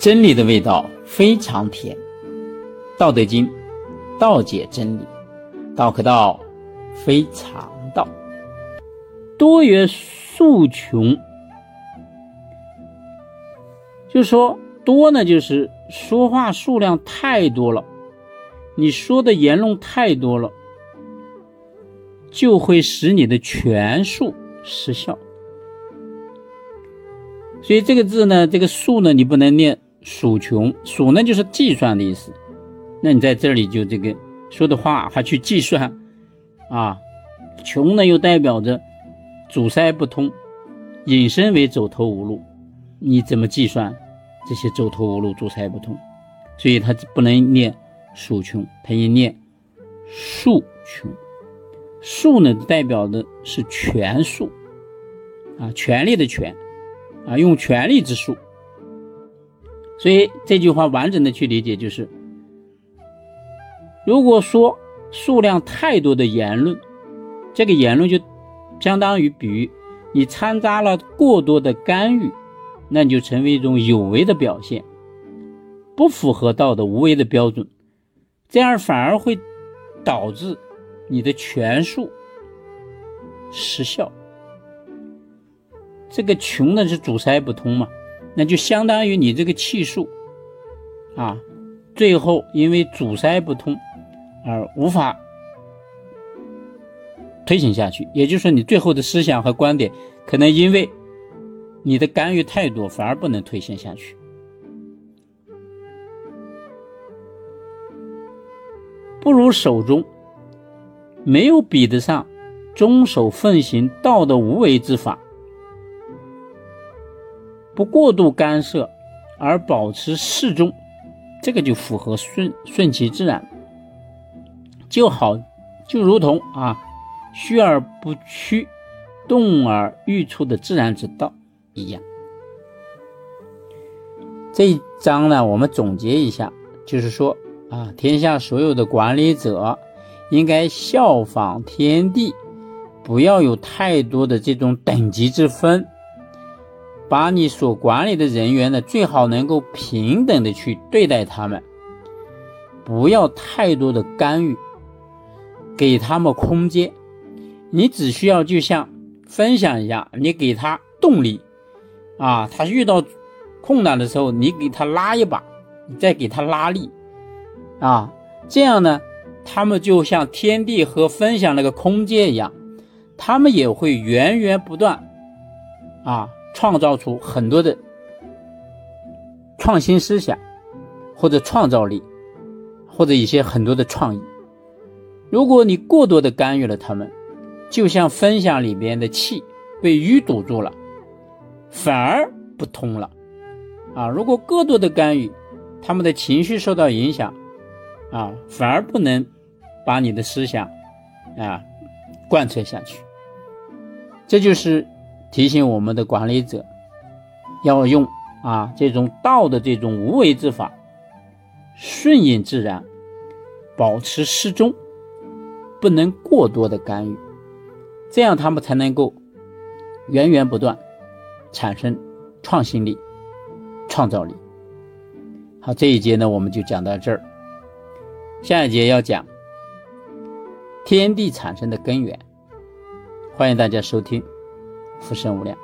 真理的味道非常甜。道德经，道解真理，道可道，非常道。多曰数穷，就说多呢，就是说话数量太多了，你说的言论太多了，就会使你的权术失效。所以这个字呢，这个数呢，你不能念数穷，数呢就是计算的意思。那你在这里就这个说的话还去计算啊？穷呢又代表着阻塞不通，引申为走投无路。你怎么计算这些走投无路、阻塞不通？所以它不能念数穷，它应念数穷。数呢代表的是权术啊，权力的权啊，用权力之术。所以这句话完整的去理解就是。如果说数量太多的言论，这个言论就相当于比喻你掺杂了过多的干预，那你就成为一种有为的表现，不符合道德无为的标准，这样反而会导致你的权术失效。这个穷呢是阻塞不通嘛，那就相当于你这个气数啊，最后因为阻塞不通。而无法推行下去，也就是说，你最后的思想和观点可能因为你的干预太多，反而不能推行下去。不如手中没有比得上中守奉行道的无为之法，不过度干涉而保持适中，这个就符合顺顺其自然。就好，就如同啊，虚而不屈，动而欲出的自然之道一样。这一章呢，我们总结一下，就是说啊，天下所有的管理者应该效仿天地，不要有太多的这种等级之分，把你所管理的人员呢，最好能够平等的去对待他们，不要太多的干预。给他们空间，你只需要就像分享一样，你给他动力，啊，他遇到困难的时候，你给他拉一把，你再给他拉力，啊，这样呢，他们就像天地和分享那个空间一样，他们也会源源不断，啊，创造出很多的创新思想，或者创造力，或者一些很多的创意。如果你过多的干预了他们，就像分享里边的气被淤堵住了，反而不通了。啊，如果过多的干预，他们的情绪受到影响，啊，反而不能把你的思想啊贯彻下去。这就是提醒我们的管理者要用啊这种道的这种无为之法，顺应自然，保持适中。不能过多的干预，这样他们才能够源源不断产生创新力、创造力。好，这一节呢我们就讲到这儿，下一节要讲天地产生的根源，欢迎大家收听，福生无量。